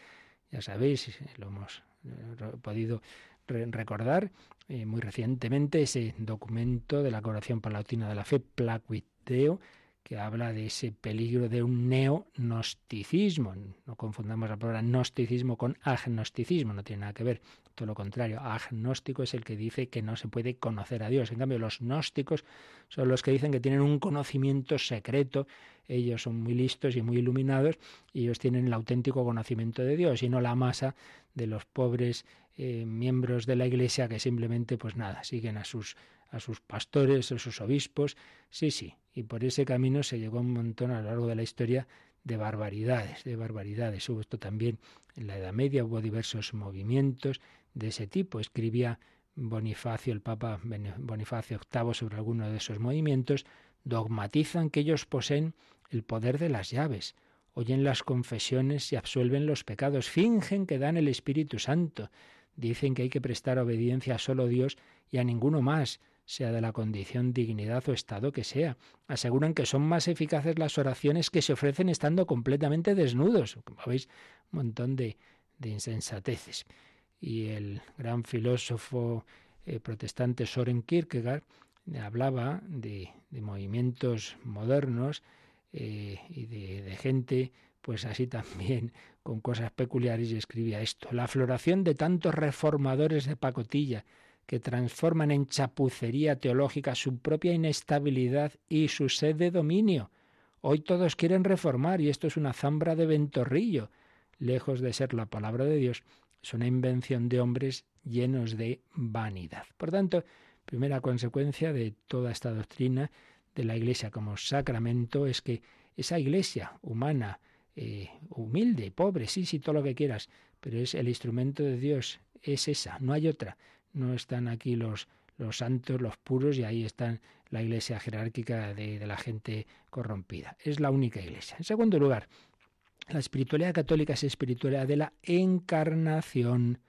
Ya sabéis, lo hemos eh, podido recordar eh, muy recientemente ese documento de la Corporación Palatina de la Fe, Placuiteo, que habla de ese peligro de un neognosticismo. No confundamos la palabra gnosticismo con agnosticismo, no tiene nada que ver. Todo lo contrario, agnóstico es el que dice que no se puede conocer a Dios. En cambio, los gnósticos son los que dicen que tienen un conocimiento secreto. Ellos son muy listos y muy iluminados y ellos tienen el auténtico conocimiento de Dios y no la masa de los pobres eh, miembros de la Iglesia que simplemente, pues nada, siguen a sus a sus pastores, a sus obispos. Sí, sí, y por ese camino se llegó un montón a lo largo de la historia de barbaridades, de barbaridades. Hubo esto también en la Edad Media, hubo diversos movimientos de ese tipo. Escribía Bonifacio, el Papa Bonifacio VIII, sobre alguno de esos movimientos, dogmatizan que ellos poseen el poder de las llaves, oyen las confesiones y absuelven los pecados, fingen que dan el Espíritu Santo, dicen que hay que prestar obediencia a solo Dios y a ninguno más, sea de la condición, dignidad o estado que sea. Aseguran que son más eficaces las oraciones que se ofrecen estando completamente desnudos. Como veis, un montón de, de insensateces. Y el gran filósofo eh, protestante Soren Kierkegaard hablaba de, movimientos modernos eh, y de, gente, pues así también, con cosas peculiares, y escribía esto. La floración de tantos reformadores de pacotilla que transforman en chapucería teológica su propia inestabilidad y su sed de dominio. Hoy todos quieren reformar y esto es una zambra de ventorrillo. Lejos de ser la palabra de Dios, es una invención de hombres llenos de vanidad. Por tanto, primera consecuencia de toda esta doctrina de la Iglesia como sacramento es que esa Iglesia humana, eh, humilde, pobre, sí, sí, todo lo que quieras, pero es el instrumento de Dios, es esa, no hay otra. No están aquí los, los santos, los puros, y ahí están la iglesia jerárquica de, de, la gente corrompida. Es la única iglesia. En segundo lugar, la espiritualidad católica es espiritualidad de la encarnación.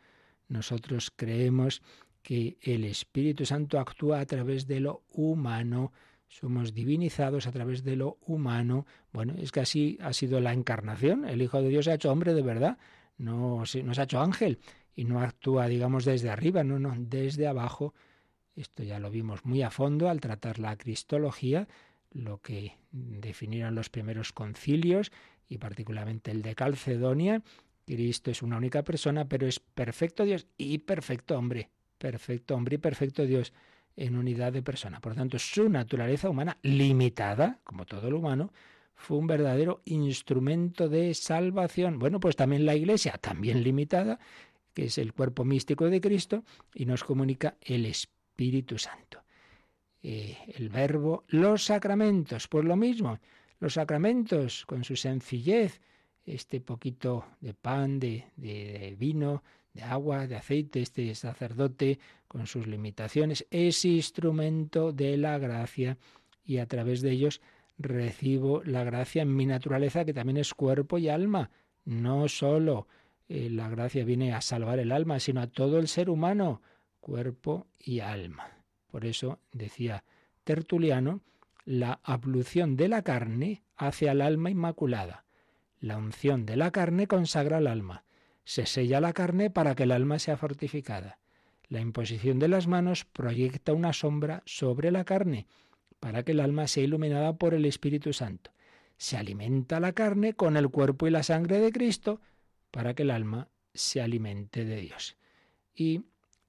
Nosotros creemos que el Espíritu Santo actúa a través de lo humano. Somos divinizados a través de lo humano. Bueno, es que así ha sido la encarnación. El Hijo de Dios se ha hecho hombre de verdad. No, no se ha hecho ángel y no actúa, digamos, desde arriba, no, no, desde abajo. Esto ya lo vimos muy a fondo al tratar la cristología, lo que definieron los primeros concilios y particularmente el de Calcedonia. Cristo es una única persona, pero es perfecto Dios y perfecto hombre, perfecto hombre y perfecto Dios en unidad de persona. Por lo tanto, su naturaleza humana limitada, como todo lo humano, fue un verdadero instrumento de salvación. Bueno, pues también la Iglesia, también limitada, que es el cuerpo místico de Cristo, y nos comunica el Espíritu Santo. Eh, el verbo, los sacramentos, pues lo mismo, los sacramentos con su sencillez, este poquito de pan, de, vino, de agua, de aceite, este sacerdote con sus limitaciones, es instrumento de la gracia y a través de ellos recibo la gracia en mi naturaleza que también es cuerpo y alma, no solo eh, la gracia viene a salvar el alma, sino a todo el ser humano, cuerpo y alma. Por eso decía Tertuliano, la ablución de la carne hace al alma inmaculada. La unción de la carne consagra al alma. Se sella la carne para que el alma sea fortificada. La imposición de las manos proyecta una sombra sobre la carne para que el alma sea iluminada por el Espíritu Santo. Se alimenta la carne con el cuerpo y la sangre de Cristo para que el alma se alimente de Dios. Y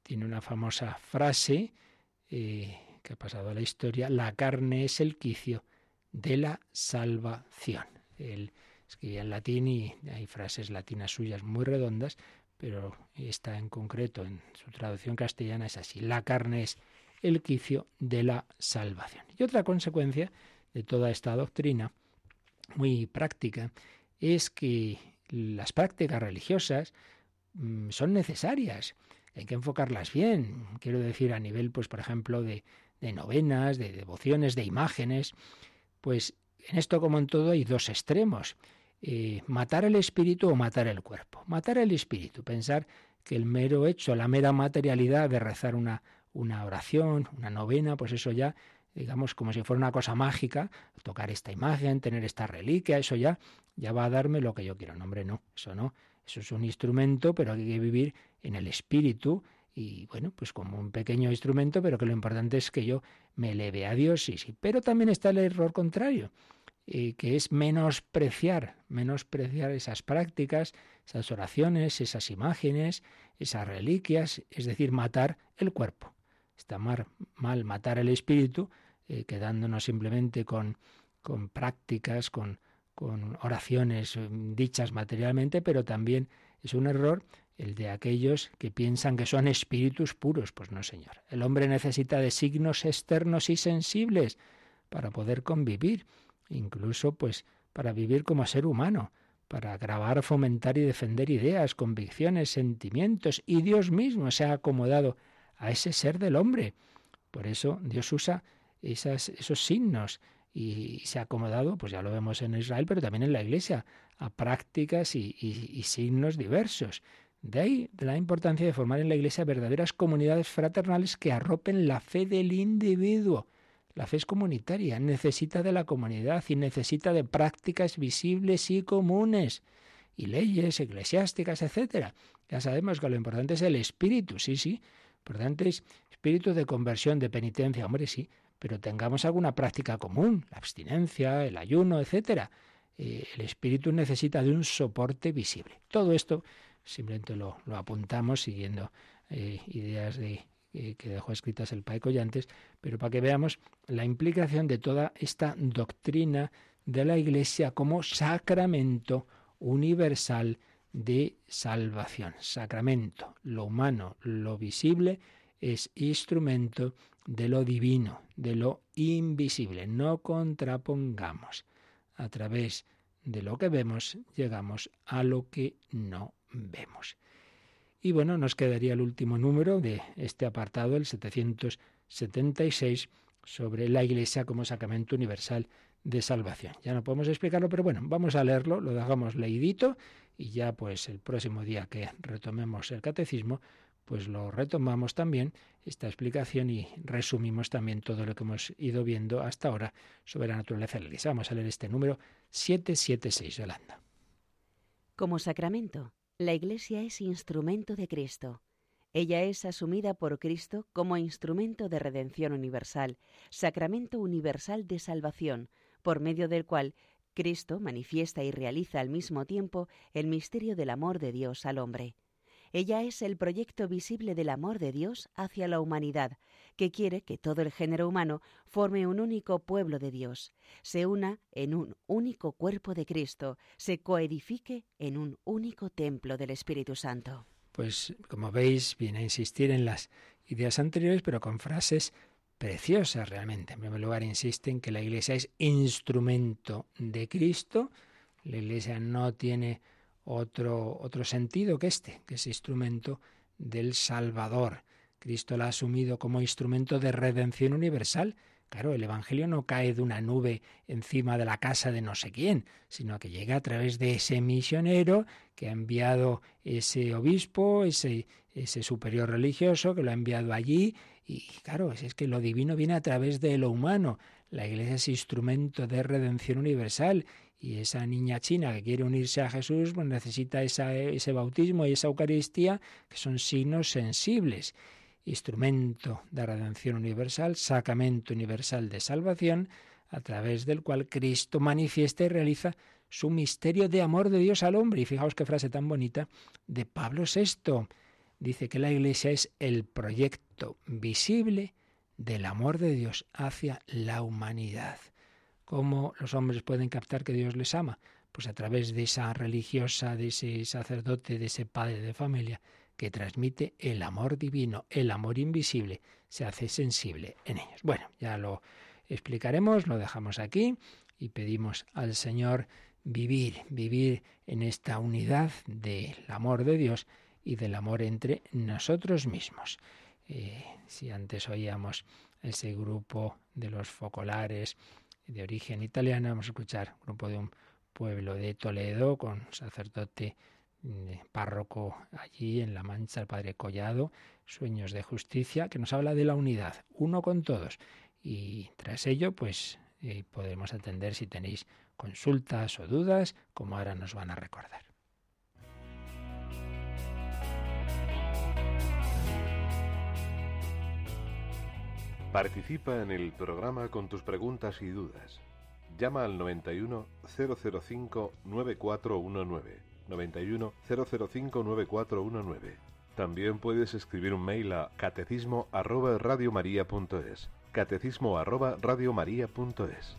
tiene una famosa frase eh, que ha pasado a la historia, la carne es el quicio de la salvación. Él escribía en latín y hay frases latinas suyas muy redondas, pero esta en concreto en su traducción castellana es así, la carne es el quicio de la salvación. Y otra consecuencia de toda esta doctrina, muy práctica, es que las prácticas religiosas mm, son necesarias, hay que enfocarlas bien, quiero decir a nivel, pues por ejemplo, de, novenas, de devociones, de imágenes, pues en esto como en todo hay dos extremos, eh, matar el espíritu o matar el cuerpo. Matar el espíritu, pensar que el mero hecho, la mera materialidad de rezar una, una oración, una novena, pues eso ya digamos, como si fuera una cosa mágica, tocar esta imagen, tener esta reliquia, eso ya, ya va a darme lo que yo quiero. No, hombre, no, eso no. Eso es un instrumento, pero hay que vivir en el espíritu y bueno, pues como un pequeño instrumento, pero que lo importante es que yo me eleve a Dios, sí, sí. Pero también está el error contrario, eh, que es menospreciar, menospreciar esas prácticas, esas oraciones, esas imágenes, esas reliquias, es decir, matar el cuerpo. Está mal, matar el espíritu, eh, quedándonos simplemente con, con prácticas, con, con oraciones eh, dichas materialmente, pero también es un error el de aquellos que piensan que son espíritus puros. Pues no, señor. El hombre necesita de signos externos y sensibles para poder convivir, incluso pues para vivir como ser humano, para grabar, fomentar y defender ideas, convicciones, sentimientos, y Dios mismo se ha acomodado a ese ser del hombre. Por eso Dios usa esos signos y se ha acomodado, pues ya lo vemos en Israel, pero también en la Iglesia, a prácticas y, signos diversos. De ahí la importancia de formar en la Iglesia verdaderas comunidades fraternales que arropen la fe del individuo. La fe es comunitaria, necesita de la comunidad y necesita de prácticas visibles y comunes y leyes eclesiásticas, etcétera. Ya sabemos que lo importante es el espíritu, sí, sí. Lo importante es espíritu de conversión, de penitencia, hombre, sí, pero tengamos alguna práctica común, la abstinencia, el ayuno, etcétera. Eh, el espíritu necesita de un soporte visible. Todo esto simplemente lo, apuntamos siguiendo eh, ideas de que dejó escritas el Pai Collantes, pero para que veamos la implicación de toda esta doctrina de la Iglesia como sacramento universal de salvación. Sacramento, lo humano, lo visible, es instrumento de lo divino, de lo invisible. No contrapongamos. A través de lo que vemos llegamos a lo que no vemos. Y bueno, nos quedaría el último número de este apartado, el 776, sobre la Iglesia como sacramento universal de salvación. Ya no podemos explicarlo, pero bueno, vamos a leerlo, lo dejamos leidito y ya pues el próximo día que retomemos el catecismo, pues lo retomamos también esta explicación y resumimos también todo lo que hemos ido viendo hasta ahora sobre la naturaleza de la Iglesia. Vamos a leer este número 776 de Holanda. Como sacramento, la Iglesia es instrumento de Cristo. Ella es asumida por Cristo como instrumento de redención universal, sacramento universal de salvación, por medio del cual Cristo manifiesta y realiza al mismo tiempo el misterio del amor de Dios al hombre. Ella es el proyecto visible del amor de Dios hacia la humanidad, que quiere que todo el género humano forme un único pueblo de Dios, se una en un único cuerpo de Cristo, se coedifique en un único templo del Espíritu Santo. Pues como veis, viene a insistir en las ideas anteriores, pero con frases preciosas realmente. En primer lugar, insiste en que la Iglesia es instrumento de Cristo. La Iglesia no tiene otro, otro sentido que este, que es instrumento del Salvador. Cristo la ha asumido como instrumento de redención universal. Claro, el Evangelio no cae de una nube encima de la casa de no sé quién, sino que llega a través de ese misionero que ha enviado ese obispo, ese, ese superior religioso que lo ha enviado allí. Y claro, es que lo divino viene a través de lo humano. La Iglesia es instrumento de redención universal y esa niña china que quiere unirse a Jesús pues necesita ese bautismo y esa Eucaristía que son signos sensibles. Instrumento de redención universal, sacramento universal de salvación, a través del cual Cristo manifiesta y realiza su misterio de amor de Dios al hombre. Y fijaos qué frase tan bonita de Pablo VI. Dice que la Iglesia es el proyecto visible del amor de Dios hacia la humanidad. ¿Cómo los hombres pueden captar que Dios les ama? Pues a través de esa religiosa, de ese sacerdote, de ese padre de familia que transmite el amor divino, el amor invisible, se hace sensible en ellos. Bueno, ya lo explicaremos, lo dejamos aquí y pedimos al Señor vivir, vivir en esta unidad del amor de Dios y del amor entre nosotros mismos. Eh, si antes oíamos ese grupo de los focolares, de origen italiano. Vamos a escuchar un grupo de un pueblo de Toledo con sacerdote párroco allí en La Mancha, el padre Collado, Sueños de Justicia, que nos habla de la unidad, uno con todos. Y tras ello, pues eh, podemos atender si tenéis consultas o dudas, como ahora nos van a recordar. Participa en el programa con tus preguntas y dudas. Llama al 91 005 9419. 91 005 9419. También puedes escribir un mail a catecismo arroba radiomaria.es. Catecismo arroba radiomaria.es.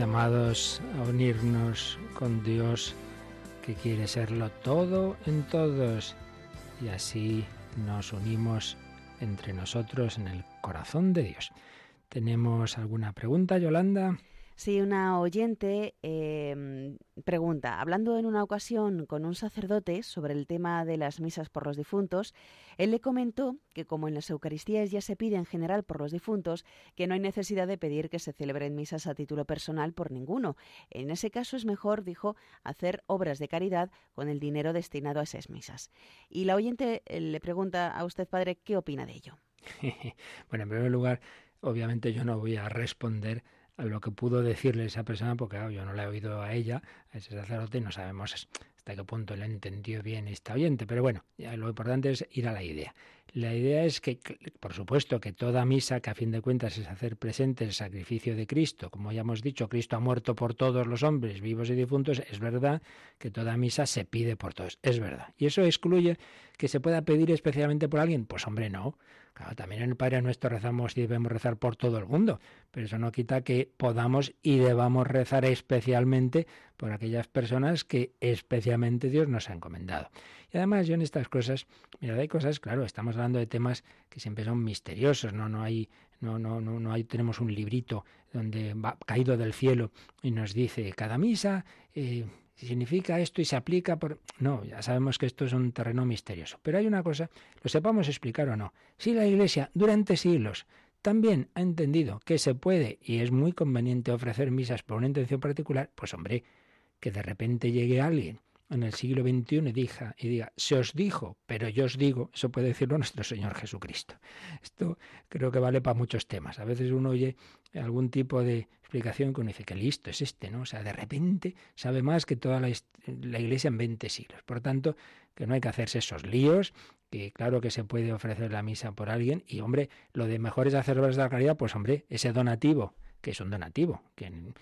llamados a unirnos con Dios que quiere serlo todo en todos y así nos unimos entre nosotros en el corazón de Dios. ¿Tenemos alguna pregunta, Yolanda? Sí, una oyente em, pregunta, hablando en una ocasión con un sacerdote sobre el tema de las misas por los difuntos, él le comentó que como en las Eucaristías ya se pide en general por los difuntos, que no hay necesidad de pedir que se celebren misas a título personal por ninguno. En ese caso es mejor, dijo, hacer obras de caridad con el dinero destinado a esas misas. Y la oyente eh, le pregunta a usted, padre, ¿qué opina de ello? bueno, en primer lugar, obviamente yo no voy a responder lo que pudo decirle esa persona, porque yo no la he oído a ella, a ese sacerdote, y no sabemos hasta qué punto le entendió bien esta oyente. Pero bueno, ya lo importante es ir a la idea. La idea es que, por supuesto, que toda misa, que a fin de cuentas es hacer presente el sacrificio de Cristo, como ya hemos dicho, Cristo ha muerto por todos los hombres, vivos y difuntos, es verdad que toda misa se pide por todos, es verdad. ¿Y eso excluye que se pueda pedir especialmente por alguien? Pues hombre, no. Claro, también en el Padre Nuestro rezamos y debemos rezar por todo el mundo, pero eso no quita que podamos y debamos rezar especialmente por aquellas personas que especialmente Dios nos ha encomendado. Y además yo en estas cosas, mira, hay cosas, claro, estamos hablando de temas que siempre son misteriosos, no, no hay, no, no, no, no hay, tenemos un librito donde va caído del cielo y nos dice cada misa eh, significa esto y se aplica por... No, ya sabemos que esto es un terreno misterioso. Pero hay una cosa, lo sepamos explicar o no. Si la Iglesia durante siglos también ha entendido que se puede y es muy conveniente ofrecer misas por una intención particular, pues hombre, que de repente llegue alguien en el siglo XXI y diga, y diga, se os dijo, pero yo os digo, eso puede decirlo nuestro Señor Jesucristo. Esto creo que vale para muchos temas. A veces uno oye algún tipo de explicación que uno dice que listo es este, ¿no? O sea, de repente sabe más que toda la, Iglesia en 20 siglos. Por tanto, que no hay que hacerse esos líos, que claro que se puede ofrecer la misa por alguien y, hombre, lo de mejor es hacer obras de la caridad, pues, hombre, ese donativo, que es un donativo, que en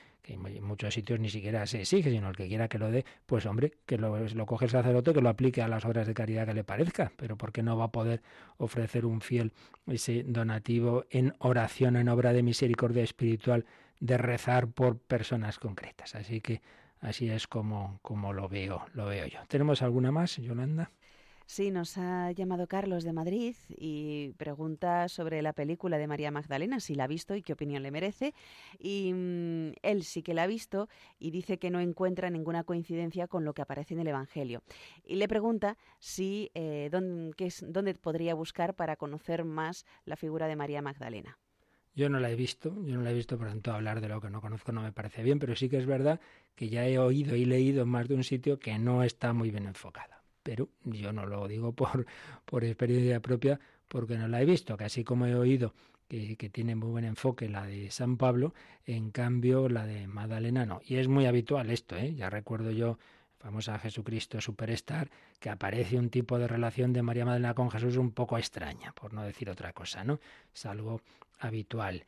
muchos sitios ni siquiera se exige, sino el que quiera que lo dé, pues hombre, que lo, lo coge el sacerdote, que lo aplique a las obras de caridad que le parezca, pero ¿por qué no va a poder ofrecer un fiel ese donativo en oración, en obra de misericordia espiritual, de rezar por personas concretas? Así que así es como, como lo veo, lo veo yo. ¿Tenemos alguna más, Yolanda? Sí, nos ha llamado Carlos de Madrid y pregunta sobre la película de María Magdalena, si la ha visto y qué opinión le merece. Y mm, él sí que la ha visto y dice que no encuentra ninguna coincidencia con lo que aparece en el Evangelio. Y le pregunta si eh, dónde, dónde podría buscar para conocer más la figura de María Magdalena. Yo no la he visto, yo no la he visto, por tanto hablar de lo que no conozco no me parece bien, pero sí que es verdad que ya he oído y leído en más de un sitio que no está muy bien enfocada pero yo no lo digo por, por experiencia propia porque no la he visto, que así como he oído que, que, tiene muy buen enfoque la de San Pablo, en cambio la de Magdalena no. Y es muy habitual esto, ¿eh? ya recuerdo yo famosa Jesucristo Superstar, que aparece un tipo de relación de María Magdalena con Jesús un poco extraña, por no decir otra cosa, ¿no? Es algo habitual.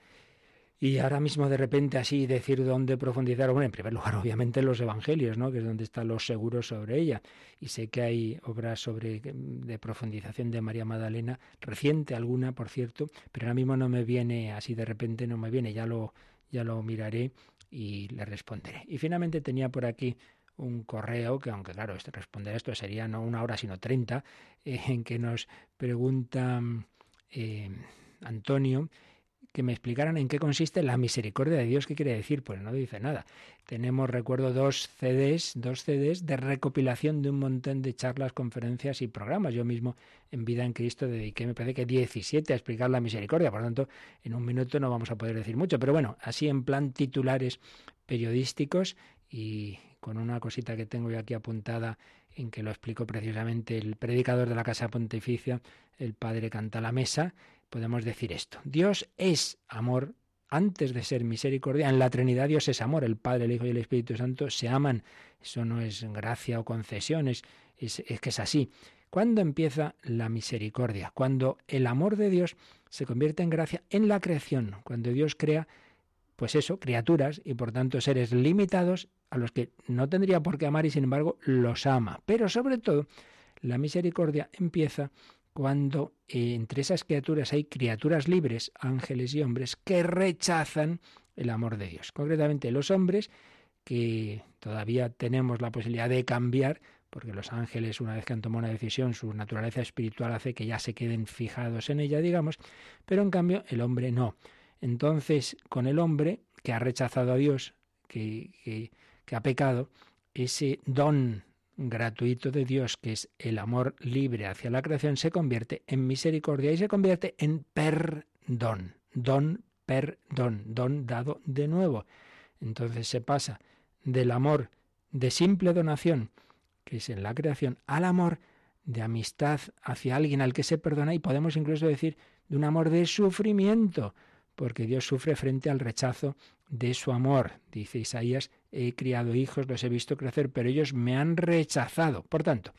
Y ahora mismo de repente así decir dónde profundizar, bueno, en primer lugar obviamente los evangelios, ¿no? que es donde están los seguros sobre ella. Y sé que hay obras sobre de profundización de María Magdalena, reciente alguna, por cierto, pero ahora mismo no me viene así de repente, no me viene, ya lo, ya lo miraré y le responderé. Y finalmente tenía por aquí un correo que, aunque claro, este, responder esto sería no una hora, sino treinta, en que nos pregunta eh, Antonio que me explicaran en qué consiste la misericordia de Dios. ¿Qué quiere decir? Pues no dice nada. Tenemos, recuerdo, dos CDs, dos CDs de recopilación de un montón de charlas, conferencias y programas. Yo mismo en Vida en Cristo dediqué, me parece que 17 a explicar la misericordia. Por lo tanto, en un minuto no vamos a poder decir mucho. Pero bueno, así en plan titulares periodísticos y con una cosita que tengo yo aquí apuntada en que lo explico precisamente el predicador de la Casa Pontificia, el padre Canta la Mesa, podemos decir esto. Dios es amor antes de ser misericordia. En la Trinidad Dios es amor. El Padre, el Hijo y el Espíritu Santo se aman. Eso no es gracia o concesiones, es, es que es así. ¿Cuándo empieza la misericordia? Cuando el amor de Dios se convierte en gracia en la creación, cuando Dios crea, pues eso, criaturas y por tanto seres limitados a los que no tendría por qué amar y sin embargo los ama. Pero sobre todo, la misericordia empieza cuando eh, entre esas criaturas hay criaturas libres, ángeles y hombres, que rechazan el amor de Dios. Concretamente los hombres que todavía tenemos la posibilidad de cambiar, porque los ángeles, una vez que han tomado una decisión, su naturaleza espiritual hace que ya se queden fijados en ella, digamos, pero en cambio el hombre no. Entonces, con el hombre que ha rechazado a Dios, que, que, que ha pecado, ese don gratuito de Dios, que es el amor libre hacia la creación, se convierte en misericordia y se convierte en perdón. Don, perdón, don dado de nuevo. Entonces se pasa del amor de simple donación, que es en la creación, al amor de amistad hacia alguien al que se perdona y podemos incluso decir de un amor de sufrimiento, porque Dios sufre frente al rechazo de su amor. Dice Isaías, he criado hijos, los he visto crecer, pero ellos me han rechazado. Por tanto,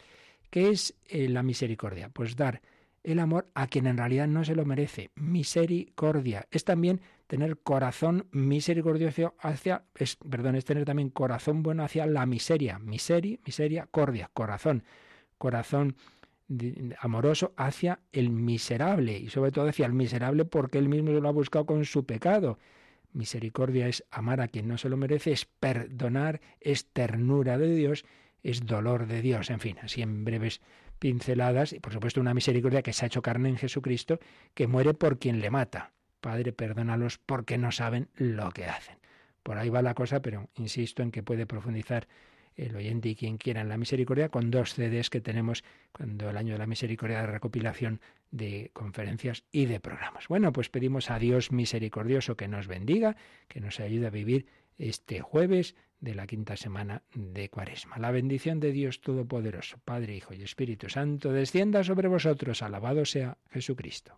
¿qué es eh, la misericordia? Pues dar el amor a quien en realidad no se lo merece. Misericordia. Es también tener corazón misericordioso hacia, es, perdón, es tener también corazón bueno hacia la miseria. Miseri, miseria, cordia, corazón. Corazón amoroso hacia el miserable y sobre todo hacia el miserable porque él mismo lo ha buscado con su pecado. Misericordia es amar a quien no se lo merece, es perdonar, es ternura de Dios, es dolor de Dios. En fin, así en breves pinceladas y por supuesto una misericordia que se ha hecho carne en Jesucristo, que muere por quien le mata. Padre, perdónalos porque no saben lo que hacen. Por ahí va la cosa, pero insisto en que puede profundizar el oyente y quien quiera en la misericordia con dos CDs que tenemos cuando el año de la misericordia de recopilación de conferencias y de programas. Bueno, pues pedimos a Dios misericordioso que nos bendiga, que nos ayude a vivir este jueves de la quinta semana de Cuaresma. La bendición de Dios Todopoderoso, Padre, Hijo y Espíritu Santo, descienda sobre vosotros. Alabado sea Jesucristo.